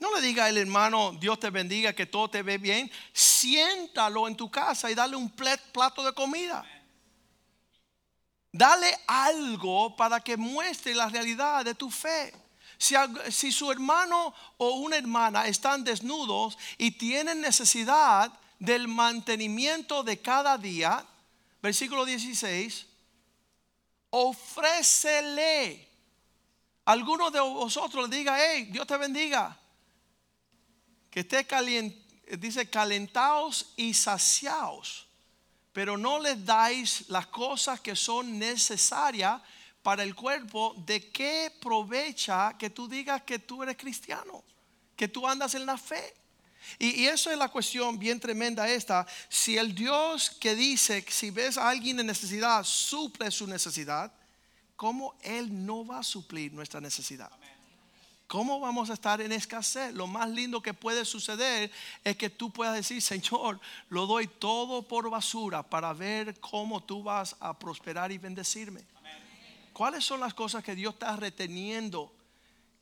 No le diga al hermano, Dios te bendiga, que todo te ve bien. Siéntalo en tu casa y dale un plato de comida. Dale algo para que muestre la realidad de tu fe. Si, su hermano o una hermana están desnudos y tienen necesidad del mantenimiento de cada día, versículo 16, ofrécele. Alguno de vosotros le diga, hey, Dios te bendiga. Que esté caliente, dice, calentaos y saciaos, pero no les dais las cosas que son necesarias para el cuerpo, ¿de qué provecha que tú digas que tú eres cristiano? Que tú andas en la fe. Y, eso es la cuestión bien tremenda esta. Si el Dios que dice, si ves a alguien en necesidad, suple su necesidad, ¿cómo Él no va a suplir nuestra necesidad? ¿Cómo vamos a estar en escasez? Lo más lindo que puede suceder es que tú puedas decir, Señor, lo doy todo por basura para ver cómo tú vas a prosperar y bendecirme. ¿Cuáles son las cosas que Dios está reteniendo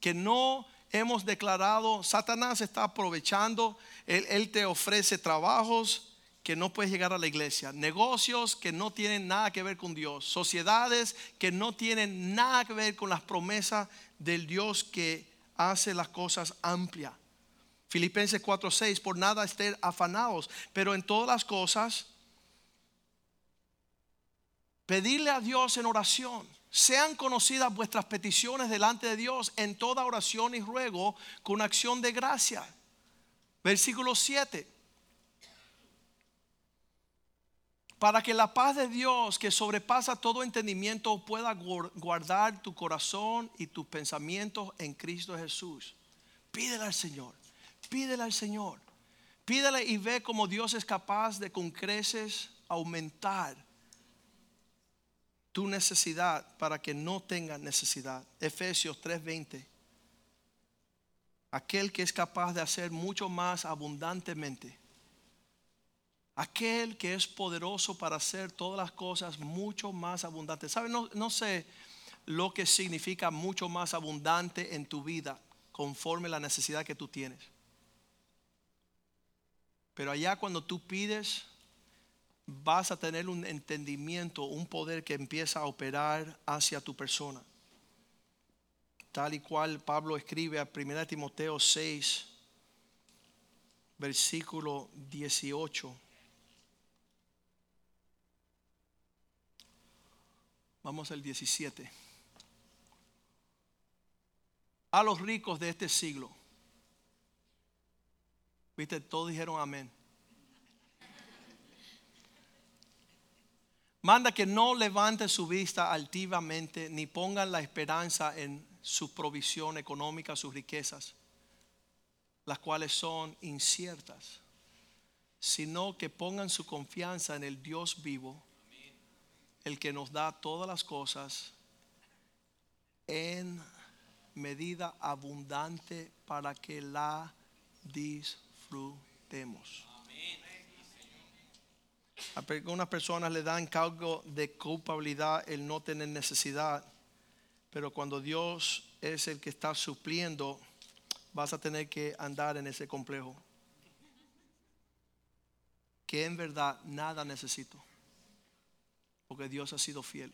que no hemos declarado? Satanás está aprovechando, él, te ofrece trabajos que no puedes llegar a la iglesia, negocios que no tienen nada que ver con Dios, sociedades que no tienen nada que ver con las promesas del Dios que hace las cosas amplias. Filipenses 4:6, por nada estén afanados, pero en todas las cosas, pedirle a Dios en oración sean conocidas vuestras peticiones delante de Dios en toda oración y ruego con acción de gracia. Versículo 7. Para que la paz de Dios que sobrepasa todo entendimiento pueda guardar tu corazón y tus pensamientos en Cristo Jesús. Pídele al Señor, pídele al Señor. Pídele y ve cómo Dios es capaz de con creces aumentar tu necesidad para que no tengan necesidad. Efesios 3:20. Aquel que es capaz de hacer mucho más abundantemente. Aquel que es poderoso para hacer todas las cosas mucho más abundantes. ¿Sabe? No, no sé lo que significa mucho más abundante en tu vida conforme la necesidad que tú tienes. Pero allá cuando tú pides vas a tener un entendimiento, un poder que empieza a operar hacia tu persona. Tal y cual Pablo escribe a 1 Timoteo 6, versículo 18. Vamos al 17. A los ricos de este siglo. Viste, todos dijeron amén. Manda que no levanten su vista altivamente ni pongan la esperanza en su provisión económica, sus riquezas, las cuales son inciertas, sino que pongan su confianza en el Dios vivo, el que nos da todas las cosas en medida abundante para que la disfrutemos. A algunas personas le dan cargo de culpabilidad el no tener necesidad, pero cuando Dios es el que está supliendo, vas a tener que andar en ese complejo. Que en verdad nada necesito, porque Dios ha sido fiel.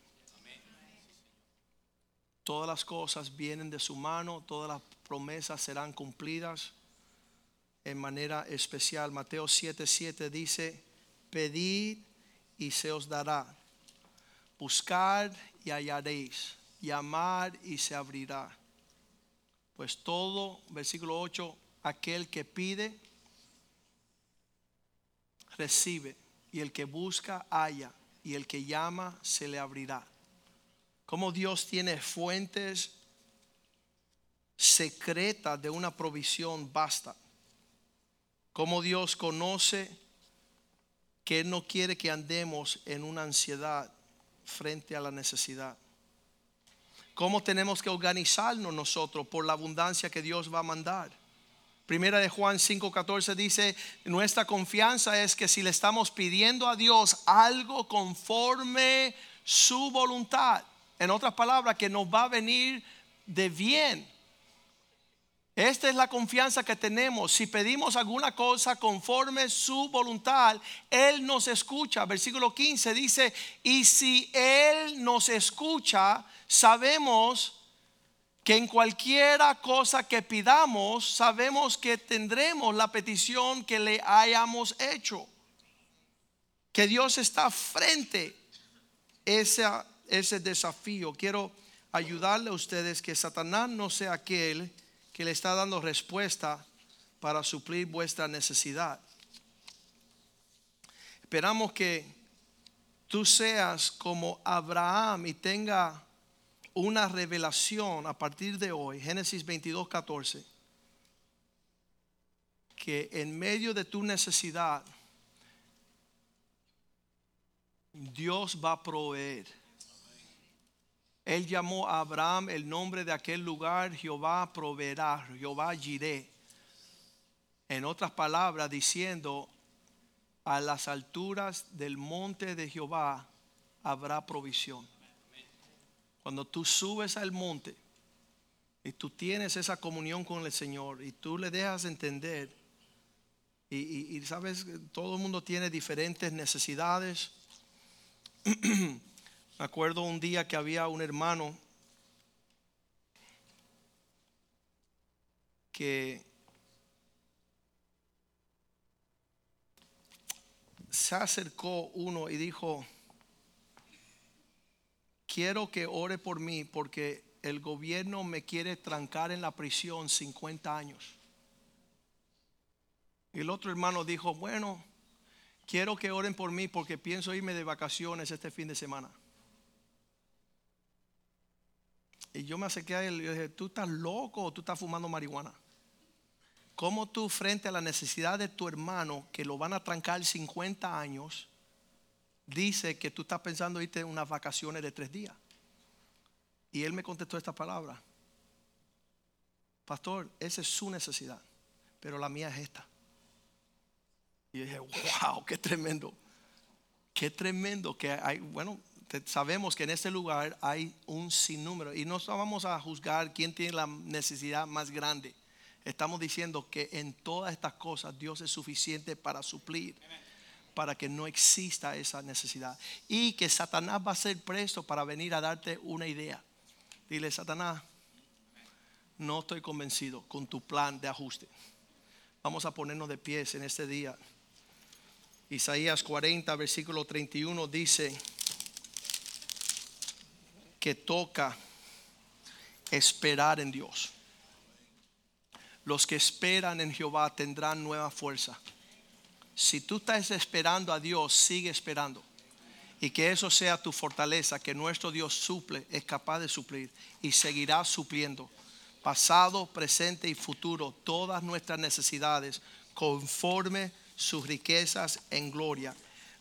Todas las cosas vienen de su mano, todas las promesas serán cumplidas en manera especial. Mateo 7:7 dice, pedid y se os dará. Buscar y hallaréis. Llamar y se abrirá. Pues todo, versículo 8, aquel que pide, recibe. Y el que busca, halla. Y el que llama, se le abrirá. Como Dios tiene fuentes secretas de una provisión basta. Como Dios conoce que Él no quiere que andemos en una ansiedad frente a la necesidad. ¿Cómo tenemos que organizarnos nosotros por la abundancia que Dios va a mandar? Primera de Juan 5:14 dice, nuestra confianza es que si le estamos pidiendo a Dios algo conforme su voluntad, en otras palabras, que nos va a venir de bien, esta es la confianza que tenemos. Si pedimos alguna cosa conforme su voluntad, Él nos escucha. Versículo 15 dice, y si Él nos escucha, sabemos que en cualquiera cosa que pidamos, sabemos que tendremos la petición que le hayamos hecho. Que Dios está frente a ese desafío. Quiero ayudarle a ustedes que Satanás no sea aquel que le está dando respuesta para suplir vuestra necesidad. Esperamos que tú seas como Abraham y tenga una revelación a partir de hoy, Génesis 22, 14, que en medio de tu necesidad, Dios va a proveer él llamó a Abraham el nombre de aquel lugar, Jehová proveerá, Jehová giré. En otras palabras, diciendo, a las alturas del monte de Jehová habrá provisión. Cuando tú subes al monte y tú tienes esa comunión con el Señor y tú le dejas entender, y, y sabes, todo el mundo tiene diferentes necesidades. Me acuerdo un día que había un hermano que se acercó uno y dijo, quiero que ore por mí porque el gobierno me quiere trancar en la prisión 50 años. Y el otro hermano dijo, bueno, quiero que oren por mí porque pienso irme de vacaciones este fin de semana. Y yo me acerqué a él y le dije, tú estás loco o tú estás fumando marihuana. ¿Cómo tú frente a la necesidad de tu hermano que lo van a trancar 50 años, dice que tú estás pensando irte unas vacaciones de tres días? Y él me contestó esta palabra. Pastor, esa es su necesidad, pero la mía es esta. Y dije, wow, qué tremendo. Qué tremendo que hay, bueno, sabemos que en este lugar hay un sinnúmero y no vamos a juzgar quién tiene la necesidad más grande. Estamos diciendo que en todas estas cosas Dios es suficiente para suplir, para que no exista esa necesidad. Y que Satanás va a ser presto para venir a darte una idea. Dile, Satanás, no estoy convencido con tu plan de ajuste. Vamos a ponernos de pies en este día. Isaías 40, versículo 31 dice, que toca esperar en Dios. Los que esperan en Jehová tendrán nueva fuerza. Si tú estás esperando a Dios, sigue esperando. Y que eso sea tu fortaleza, que nuestro Dios suple, es capaz de suplir y seguirá supliendo pasado, presente y futuro todas nuestras necesidades conforme sus riquezas en gloria.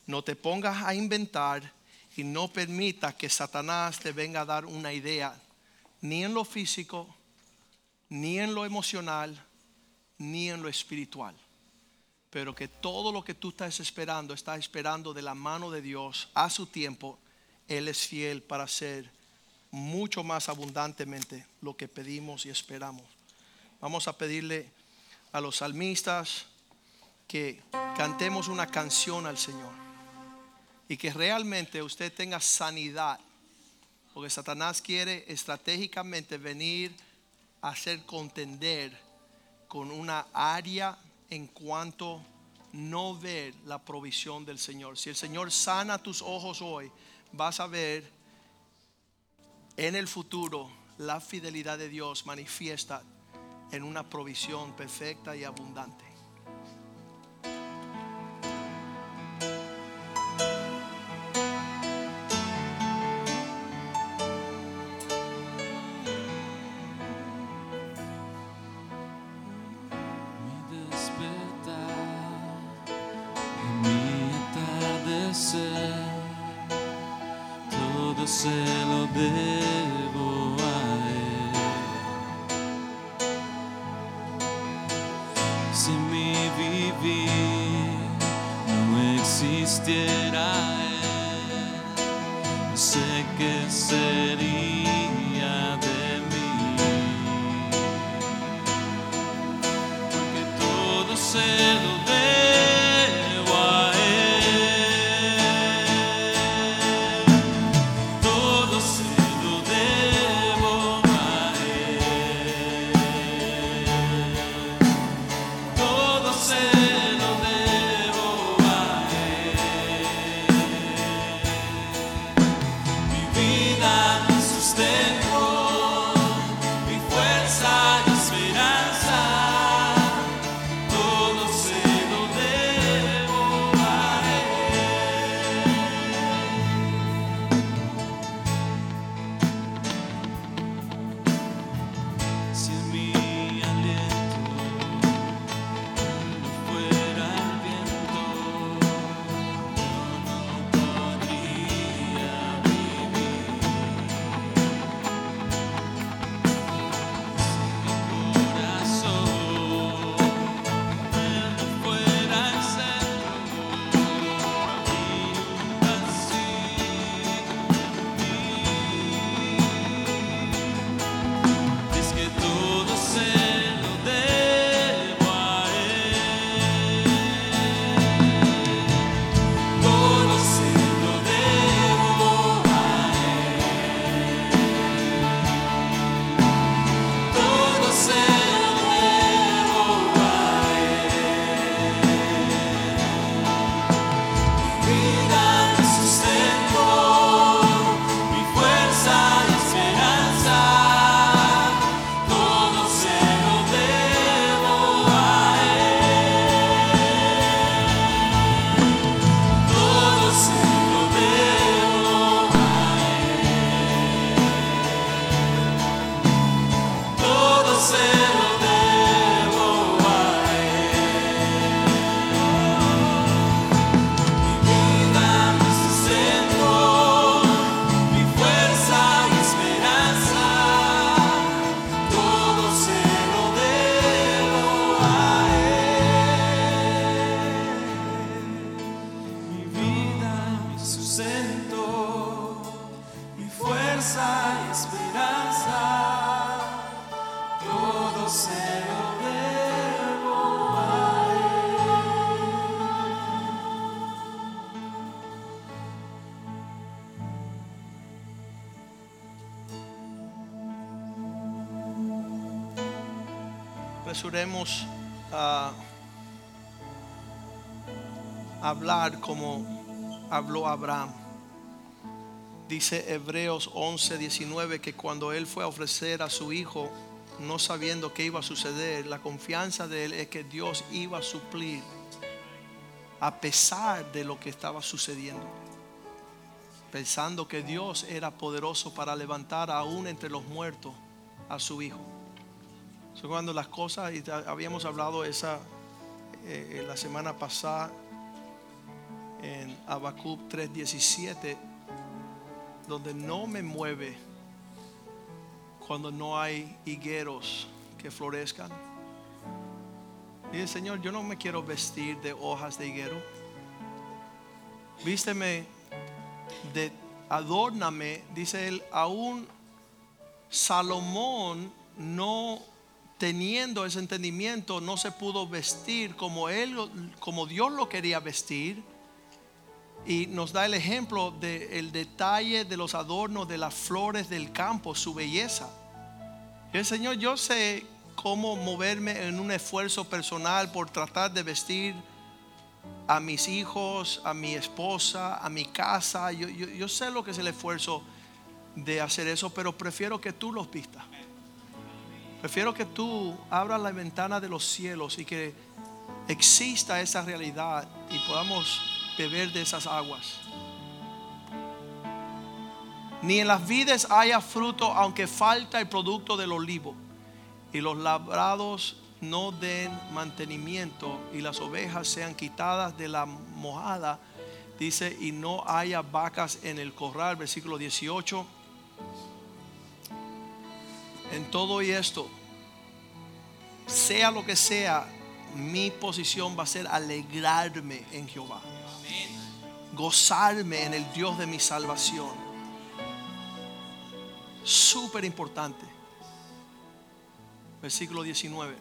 No te pongas a inventar y no permita que Satanás te venga a dar una idea, ni en lo físico, ni en lo emocional, ni en lo espiritual. Pero que todo lo que tú estás esperando, estás esperando de la mano de Dios a su tiempo. Él es fiel para hacer mucho más abundantemente lo que pedimos y esperamos. Vamos a pedirle a los salmistas que cantemos una canción al Señor y que realmente usted tenga sanidad, porque Satanás quiere estratégicamente venir a hacer contender con una área en cuanto no ver la provisión del Señor. Si el Señor sana tus ojos hoy, vas a ver en el futuro la fidelidad de Dios manifiesta en una provisión perfecta y abundante. Apresuremos a hablar como habló Abraham. Dice Hebreos 11, 19 que cuando él fue a ofrecer a su hijo, no sabiendo qué iba a suceder, la confianza de él es que Dios iba a suplir a pesar de lo que estaba sucediendo. Pensando que Dios era poderoso para levantar aún entre los muertos a su hijo. So, cuando las cosas, y habíamos hablado esa eh, la semana pasada en Habacuc 3:17, donde no me mueve cuando no hay higueros que florezcan. Dice, Señor, yo no me quiero vestir de hojas de higuero. Vísteme de adórname, dice él, aún Salomón no teniendo ese entendimiento no se pudo vestir como él como Dios lo quería vestir y nos da el ejemplo del detalle de los adornos de las flores del campo, su belleza. El Señor, yo sé cómo moverme en un esfuerzo personal por tratar de vestir a mis hijos, a mi esposa, a mi casa. Yo, yo sé lo que es el esfuerzo de hacer eso, pero prefiero que tú los vistas. Prefiero que tú abras la ventana de los cielos y que exista esa realidad y podamos beber de esas aguas. Ni en las vides haya fruto, aunque falta el producto del olivo, y los labrados no den mantenimiento, y las ovejas sean quitadas de la mojada, dice, y no haya vacas en el corral, versículo 18. Todo y esto, sea lo que sea, mi posición va a ser alegrarme en Jehová gozarme en el Dios de mi salvación. Súper importante. Versículo 19.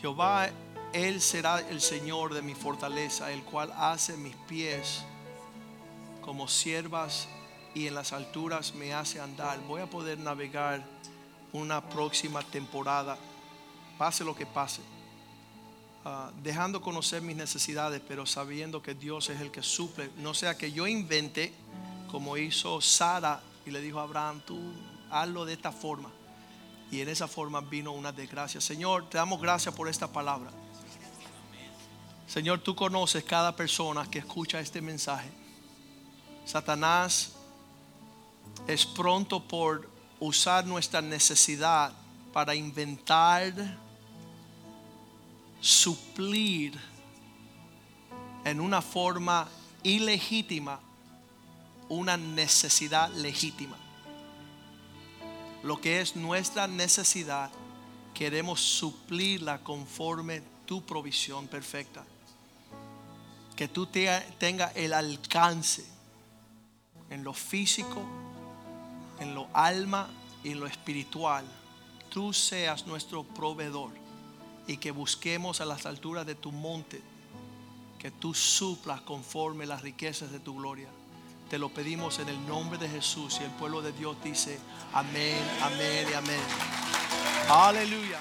Jehová, Él será el Señor de mi fortaleza, el cual hace mis pies como siervas y en las alturas me hace andar. Voy a poder navegar una próxima temporada, pase lo que pase Ah, dejando conocer mis necesidades, pero sabiendo que Dios es el que suple. No sea que yo invente, como hizo Sara y le dijo a Abraham, tú hazlo de esta forma. Y en esa forma vino una desgracia. Señor, te damos gracias por esta palabra. Señor, tú conoces cada persona que escucha este mensaje. Satanás es pronto por usar nuestra necesidad para inventar suplir en una forma ilegítima una necesidad legítima. Lo que es nuestra necesidad, queremos suplirla conforme tu provisión perfecta. Que tú tengas el alcance en lo físico, en lo alma y en lo espiritual. Tú seas nuestro proveedor y que busquemos a las alturas de tu monte, que tú suplas conforme las riquezas de tu gloria. Te lo pedimos en el nombre de Jesús y el pueblo de Dios dice amén, amén y amén. Aleluya.